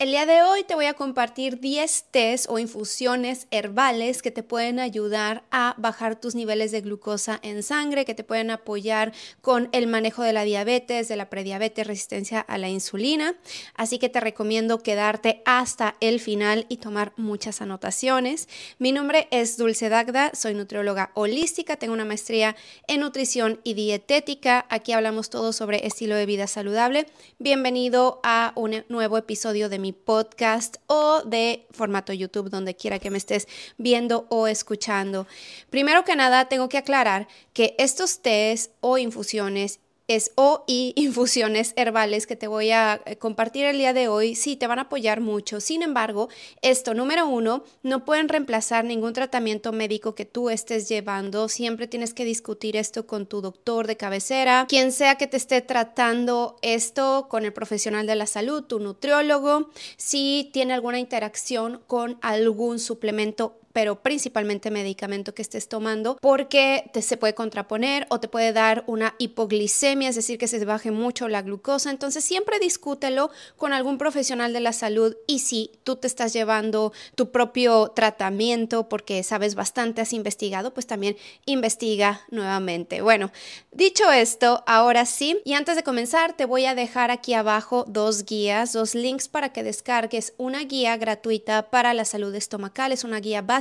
El día de hoy te voy a compartir 10 tés o infusiones herbales que te pueden ayudar a bajar tus niveles de glucosa en sangre, que te pueden apoyar con el manejo de la diabetes, de la prediabetes, resistencia a la insulina. Así que te recomiendo quedarte hasta el final y tomar muchas anotaciones. Mi nombre es Dulce Dagda, soy nutrióloga holística, tengo una maestría en nutrición y dietética. Aquí hablamos todo sobre estilo de vida saludable. Bienvenido a un nuevo episodio de mi podcast o de formato YouTube, donde quiera que me estés viendo o escuchando. Primero que nada, tengo que aclarar que estos tés o infusiones es o y infusiones herbales que te voy a eh, compartir el día de hoy. Sí, te van a apoyar mucho. Sin embargo, esto, número uno, no pueden reemplazar ningún tratamiento médico que tú estés llevando. Siempre tienes que discutir esto con tu doctor de cabecera, quien sea que te esté tratando esto con el profesional de la salud, tu nutriólogo, si tiene alguna interacción con algún suplemento pero principalmente medicamento que estés tomando, porque te, se puede contraponer o te puede dar una hipoglicemia, es decir, que se baje mucho la glucosa. Entonces siempre discútelo con algún profesional de la salud y si tú te estás llevando tu propio tratamiento porque sabes bastante, has investigado, pues también investiga nuevamente. Bueno, dicho esto, ahora sí, y antes de comenzar te voy a dejar aquí abajo dos guías, dos links para que descargues una guía gratuita para la salud estomacal, es una guía básica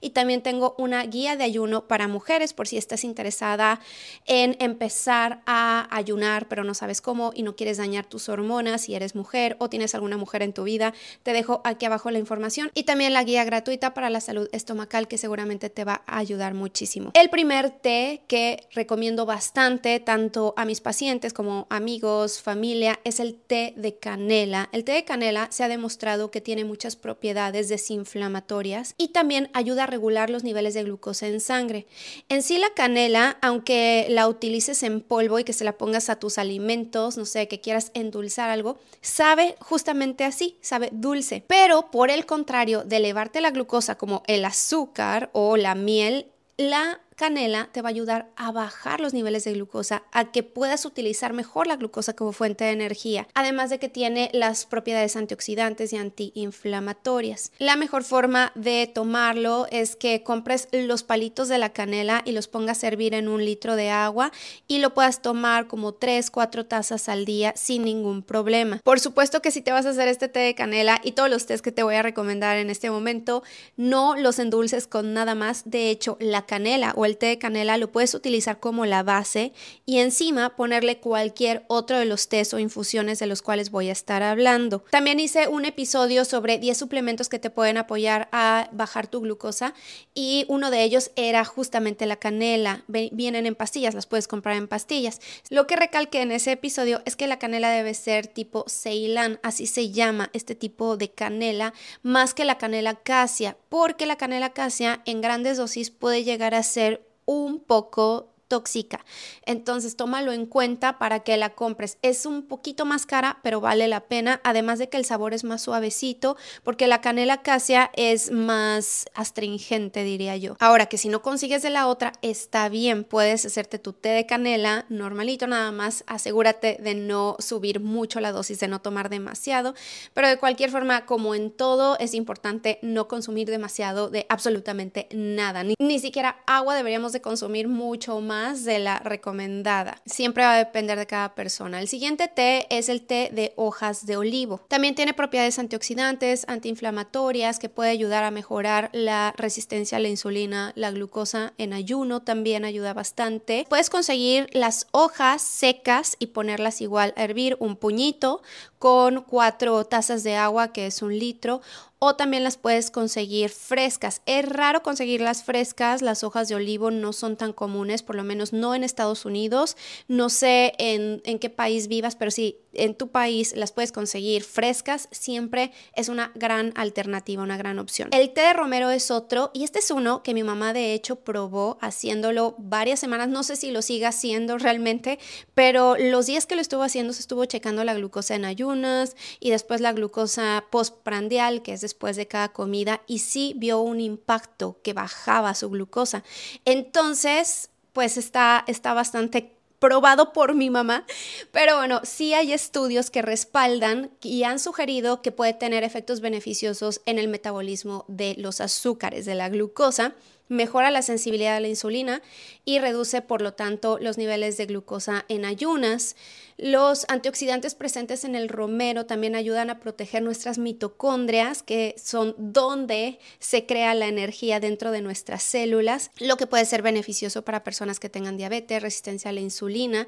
y también tengo una guía de ayuno para mujeres por si estás interesada en empezar a ayunar pero no sabes cómo y no quieres dañar tus hormonas si eres mujer o tienes alguna mujer en tu vida. Te dejo aquí abajo la información y también la guía gratuita para la salud estomacal que seguramente te va a ayudar muchísimo. El primer té que recomiendo bastante tanto a mis pacientes como amigos, familia, es el té de canela. El té de canela se ha demostrado que tiene muchas propiedades desinflamatorias y también ayuda a regular los niveles de glucosa en sangre. En sí la canela, aunque la utilices en polvo y que se la pongas a tus alimentos, no sé, que quieras endulzar algo, sabe justamente así, sabe dulce. Pero por el contrario de elevarte la glucosa como el azúcar o la miel, la canela te va a ayudar a bajar los niveles de glucosa, a que puedas utilizar mejor la glucosa como fuente de energía, además de que tiene las propiedades antioxidantes y antiinflamatorias. La mejor forma de tomarlo es que compres los palitos de la canela y los pongas a hervir en un litro de agua y lo puedas tomar como 3, 4 tazas al día sin ningún problema. Por supuesto que si te vas a hacer este té de canela y todos los tés que te voy a recomendar en este momento, no los endulces con nada más. De hecho, la canela o el té de canela lo puedes utilizar como la base y encima ponerle cualquier otro de los tés o infusiones de los cuales voy a estar hablando. También hice un episodio sobre 10 suplementos que te pueden apoyar a bajar tu glucosa y uno de ellos era justamente la canela. Vienen en pastillas, las puedes comprar en pastillas. Lo que recalqué en ese episodio es que la canela debe ser tipo Ceilán, así se llama este tipo de canela, más que la canela casia, porque la canela casia en grandes dosis puede llegar a ser un poco tóxica. Entonces, tómalo en cuenta para que la compres. Es un poquito más cara, pero vale la pena. Además de que el sabor es más suavecito, porque la canela casia es más astringente, diría yo. Ahora que si no consigues de la otra, está bien. Puedes hacerte tu té de canela normalito, nada más. Asegúrate de no subir mucho la dosis, de no tomar demasiado. Pero de cualquier forma, como en todo, es importante no consumir demasiado de absolutamente nada. Ni, ni siquiera agua deberíamos de consumir mucho más de la recomendada. Siempre va a depender de cada persona. El siguiente té es el té de hojas de olivo. También tiene propiedades antioxidantes, antiinflamatorias que puede ayudar a mejorar la resistencia a la insulina, la glucosa en ayuno también ayuda bastante. Puedes conseguir las hojas secas y ponerlas igual a hervir un puñito con cuatro tazas de agua que es un litro o también las puedes conseguir frescas. Es raro conseguirlas frescas, las hojas de olivo no son tan comunes, por lo menos no en Estados Unidos. No sé en, en qué país vivas, pero sí, en tu país las puedes conseguir frescas, siempre es una gran alternativa, una gran opción. El té de romero es otro y este es uno que mi mamá de hecho probó haciéndolo varias semanas, no sé si lo siga haciendo realmente, pero los días que lo estuvo haciendo se estuvo checando la glucosa en ayunas y después la glucosa postprandial, que es después de cada comida, y sí vio un impacto que bajaba su glucosa. Entonces, pues está, está bastante probado por mi mamá, pero bueno, sí hay estudios que respaldan y han sugerido que puede tener efectos beneficiosos en el metabolismo de los azúcares, de la glucosa mejora la sensibilidad a la insulina y reduce, por lo tanto, los niveles de glucosa en ayunas. Los antioxidantes presentes en el romero también ayudan a proteger nuestras mitocondrias, que son donde se crea la energía dentro de nuestras células, lo que puede ser beneficioso para personas que tengan diabetes, resistencia a la insulina.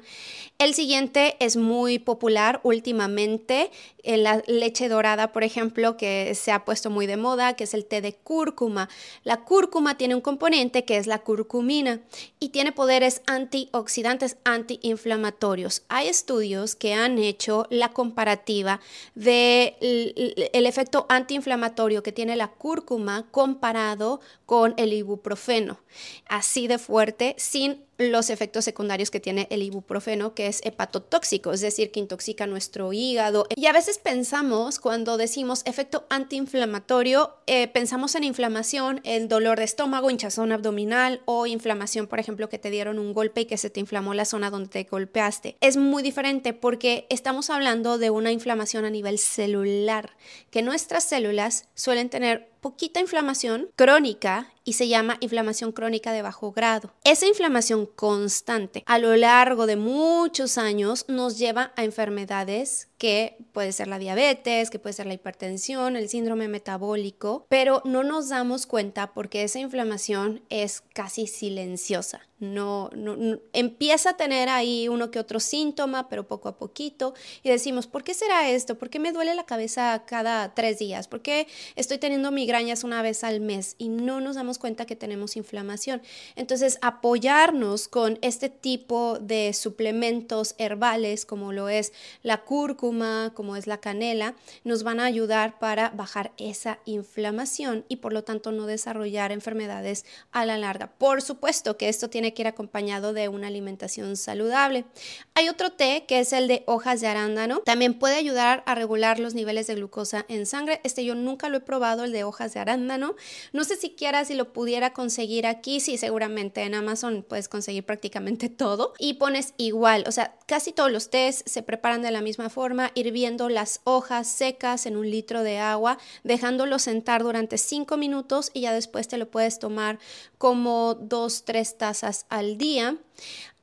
El siguiente es muy popular últimamente en la leche dorada, por ejemplo, que se ha puesto muy de moda, que es el té de cúrcuma. La cúrcuma tiene un componente que es la curcumina y tiene poderes antioxidantes, antiinflamatorios. Hay estudios que han hecho la comparativa del de el efecto antiinflamatorio que tiene la cúrcuma comparado con el ibuprofeno. Así de fuerte, sin los efectos secundarios que tiene el ibuprofeno, que es hepatotóxico, es decir, que intoxica nuestro hígado. Y a veces pensamos, cuando decimos efecto antiinflamatorio, eh, pensamos en inflamación, el dolor de estómago, hinchazón abdominal o inflamación, por ejemplo, que te dieron un golpe y que se te inflamó la zona donde te golpeaste. Es muy diferente porque estamos hablando de una inflamación a nivel celular, que nuestras células suelen tener poquita inflamación crónica y se llama inflamación crónica de bajo grado. Esa inflamación constante a lo largo de muchos años nos lleva a enfermedades que puede ser la diabetes, que puede ser la hipertensión, el síndrome metabólico, pero no nos damos cuenta porque esa inflamación es casi silenciosa. No, no, empieza a tener ahí uno que otro síntoma, pero poco a poquito, y decimos, ¿por qué será esto? ¿Por qué me duele la cabeza cada tres días? ¿Por qué estoy teniendo migrañas una vez al mes? Y no nos damos cuenta que tenemos inflamación. Entonces, apoyarnos con este tipo de suplementos herbales, como lo es la cúrcuma, como es la canela, nos van a ayudar para bajar esa inflamación y por lo tanto no desarrollar enfermedades a la larga. Por supuesto que esto tiene que ir acompañado de una alimentación saludable. Hay otro té que es el de hojas de arándano. También puede ayudar a regular los niveles de glucosa en sangre. Este yo nunca lo he probado, el de hojas de arándano. No sé siquiera si lo pudiera conseguir aquí. Sí, seguramente en Amazon puedes conseguir prácticamente todo. Y pones igual, o sea, casi todos los tés se preparan de la misma forma, hirviendo las hojas secas en un litro de agua, dejándolo sentar durante 5 minutos y ya después te lo puedes tomar como dos, tres tazas al día.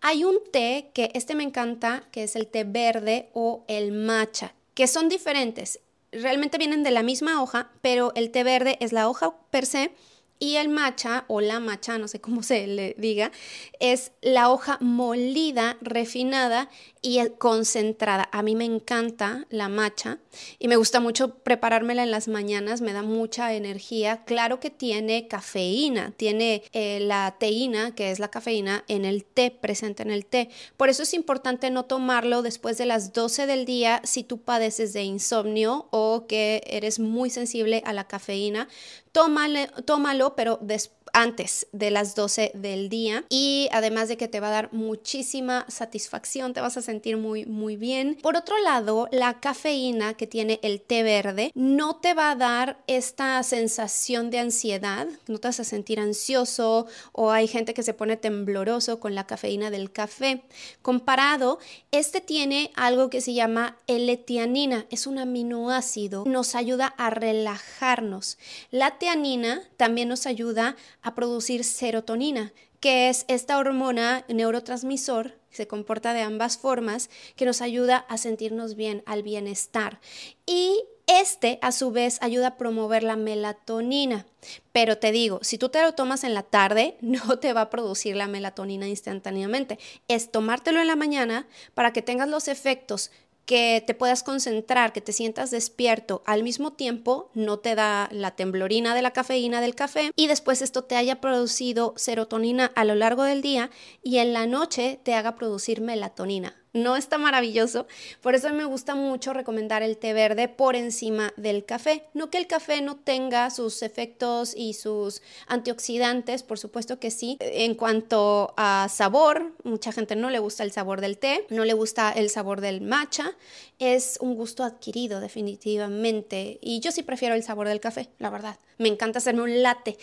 Hay un té que este me encanta, que es el té verde o el matcha, que son diferentes. Realmente vienen de la misma hoja, pero el té verde es la hoja per se y el matcha o la matcha, no sé cómo se le diga, es la hoja molida, refinada y concentrada. A mí me encanta la matcha y me gusta mucho preparármela en las mañanas, me da mucha energía. Claro que tiene cafeína, tiene eh, la teína, que es la cafeína, en el té, presente en el té. Por eso es importante no tomarlo después de las 12 del día si tú padeces de insomnio o que eres muy sensible a la cafeína. Tómale, tómalo, pero antes de las 12 del día y además de que te va a dar muchísima satisfacción, te vas a sentir muy muy bien. Por otro lado, la cafeína que tiene el té verde no te va a dar esta sensación de ansiedad, no te vas a sentir ansioso o hay gente que se pone tembloroso con la cafeína del café. Comparado, este tiene algo que se llama L-tianina, es un aminoácido, nos ayuda a relajarnos. La tianina también nos ayuda a producir serotonina, que es esta hormona neurotransmisor se comporta de ambas formas, que nos ayuda a sentirnos bien, al bienestar. Y este, a su vez, ayuda a promover la melatonina. Pero te digo, si tú te lo tomas en la tarde, no te va a producir la melatonina instantáneamente. Es tomártelo en la mañana para que tengas los efectos que te puedas concentrar, que te sientas despierto, al mismo tiempo no te da la temblorina de la cafeína del café y después esto te haya producido serotonina a lo largo del día y en la noche te haga producir melatonina no está maravilloso. Por eso me gusta mucho recomendar el té verde por encima del café. No que el café no tenga sus efectos y sus antioxidantes, por supuesto que sí. En cuanto a sabor, mucha gente no le gusta el sabor del té, no le gusta el sabor del matcha. Es un gusto adquirido definitivamente. Y yo sí prefiero el sabor del café, la verdad. Me encanta hacerme un latte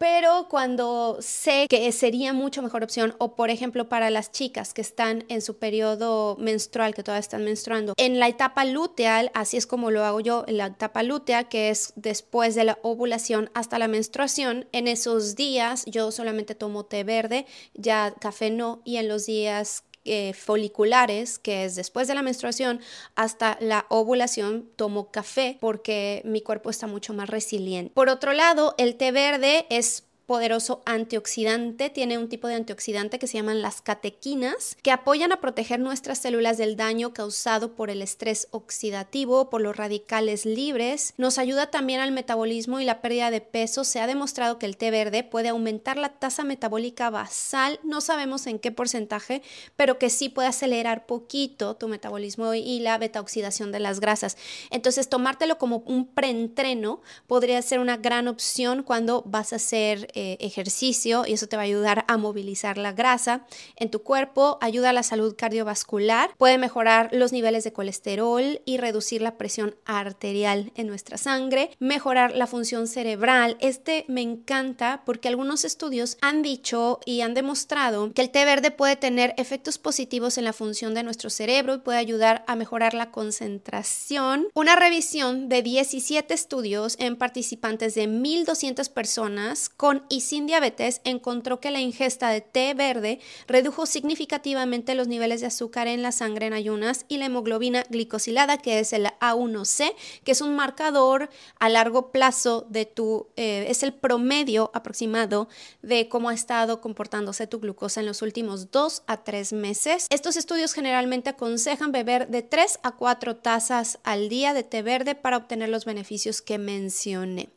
pero cuando sé que sería mucho mejor opción, o por ejemplo para las chicas que están en su periodo menstrual, que todavía están menstruando, en la etapa luteal, así es como lo hago yo, en la etapa lútea, que es después de la ovulación hasta la menstruación, en esos días yo solamente tomo té verde, ya café no, y en los días eh, foliculares, que es después de la menstruación hasta la ovulación, tomo café porque mi cuerpo está mucho más resiliente. Por otro lado, el té verde es poderoso antioxidante, tiene un tipo de antioxidante que se llaman las catequinas, que apoyan a proteger nuestras células del daño causado por el estrés oxidativo, por los radicales libres. Nos ayuda también al metabolismo y la pérdida de peso. Se ha demostrado que el té verde puede aumentar la tasa metabólica basal, no sabemos en qué porcentaje, pero que sí puede acelerar poquito tu metabolismo y la beta oxidación de las grasas. Entonces, tomártelo como un preentreno podría ser una gran opción cuando vas a hacer eh, ejercicio y eso te va a ayudar a movilizar la grasa en tu cuerpo, ayuda a la salud cardiovascular, puede mejorar los niveles de colesterol y reducir la presión arterial en nuestra sangre, mejorar la función cerebral. Este me encanta porque algunos estudios han dicho y han demostrado que el té verde puede tener efectos positivos en la función de nuestro cerebro y puede ayudar a mejorar la concentración. Una revisión de 17 estudios en participantes de 1.200 personas con y sin diabetes encontró que la ingesta de té verde redujo significativamente los niveles de azúcar en la sangre en ayunas y la hemoglobina glicosilada, que es el A1C, que es un marcador a largo plazo de tu, eh, es el promedio aproximado de cómo ha estado comportándose tu glucosa en los últimos dos a tres meses. Estos estudios generalmente aconsejan beber de 3 a 4 tazas al día de té verde para obtener los beneficios que mencioné.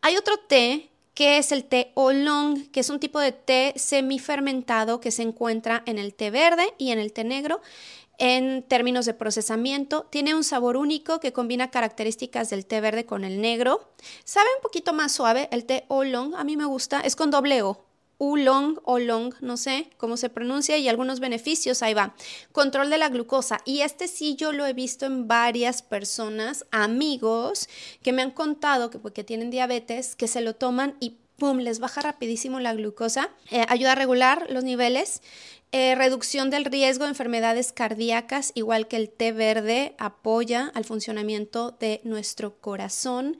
Hay otro té que es el té oolong, que es un tipo de té semifermentado que se encuentra en el té verde y en el té negro. En términos de procesamiento, tiene un sabor único que combina características del té verde con el negro. Sabe un poquito más suave el té oolong, a mí me gusta, es con doble O, Oolong o long, no sé cómo se pronuncia, y algunos beneficios, ahí va. Control de la glucosa. Y este sí yo lo he visto en varias personas, amigos, que me han contado que porque tienen diabetes, que se lo toman y ¡pum! les baja rapidísimo la glucosa. Eh, ayuda a regular los niveles. Eh, reducción del riesgo de enfermedades cardíacas, igual que el té verde, apoya al funcionamiento de nuestro corazón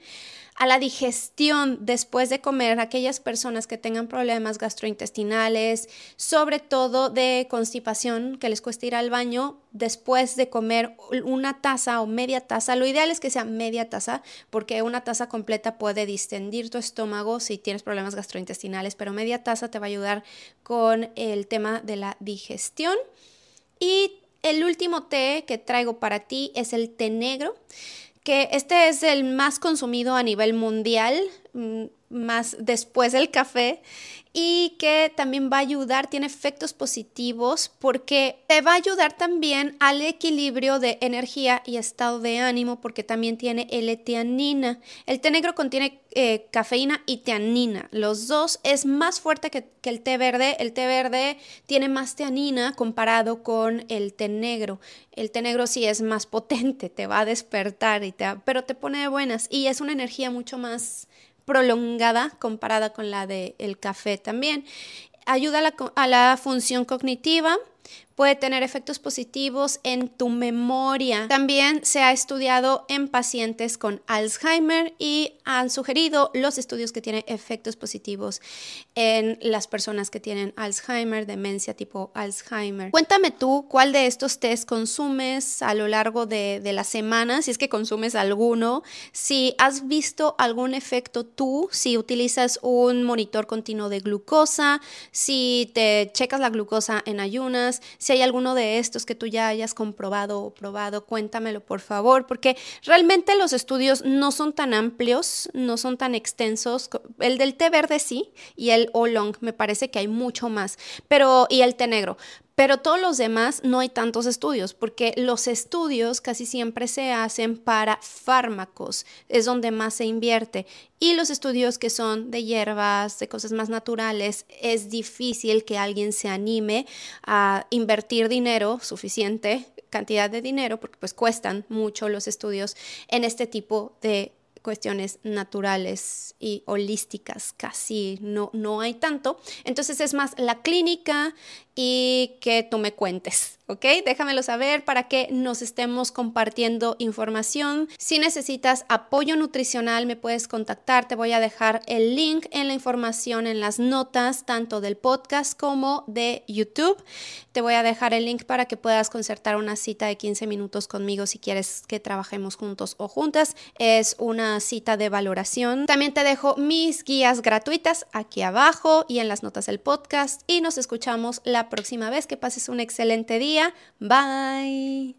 a la digestión después de comer, aquellas personas que tengan problemas gastrointestinales, sobre todo de constipación, que les cuesta ir al baño después de comer una taza o media taza. Lo ideal es que sea media taza, porque una taza completa puede distendir tu estómago si tienes problemas gastrointestinales, pero media taza te va a ayudar con el tema de la digestión. Y el último té que traigo para ti es el té negro que este es el más consumido a nivel mundial, mm, más después del café y que también va a ayudar, tiene efectos positivos porque te va a ayudar también al equilibrio de energía y estado de ánimo porque también tiene L-teanina. El té negro contiene eh, cafeína y teanina. Los dos es más fuerte que, el té verde. El té verde tiene más teanina comparado con el té negro. El té negro sí es más potente, te va a despertar, y te pero te pone de buenas y es una energía mucho más prolongada comparada con la del café también. Ayuda a la, a la función cognitiva, puede tener efectos positivos en tu memoria. También se ha estudiado en pacientes con Alzheimer y han sugerido los estudios que tienen efectos positivos en las personas que tienen Alzheimer, demencia tipo Alzheimer. Cuéntame tú cuál de estos test consumes a lo largo de, de la semana, si es que consumes alguno, si has visto algún efecto tú, si utilizas un monitor continuo de glucosa, si te checas la glucosa en ayunas, si hay alguno de estos que tú ya hayas comprobado o probado, cuéntamelo por favor, porque realmente los estudios no son tan amplios, no son tan extensos. El del té verde sí y el oolong me parece que hay mucho más, pero y el té negro Pero todos los demás no hay tantos estudios, porque los estudios casi siempre se hacen para fármacos, es donde más se invierte. Y los estudios que son de hierbas, de cosas más naturales, es difícil que alguien se anime a invertir dinero suficiente cantidad de dinero, porque pues cuestan mucho los estudios en este tipo de cuestiones naturales y holísticas casi no, no hay tanto. Entonces es más la clínica y que tú me cuentes, ¿ok? Déjamelo saber para que nos estemos compartiendo información. Si necesitas apoyo nutricional, me puedes contactar. Te voy a dejar el link en la información en las notas, tanto del podcast como de YouTube. Te voy a dejar el link para que puedas concertar una cita de 15 minutos conmigo si quieres que trabajemos juntos o juntas. Es cita de valoración. También te dejo mis guías gratuitas aquí abajo y en las notas del podcast y nos escuchamos la próxima vez. Que pases un excelente día. Bye.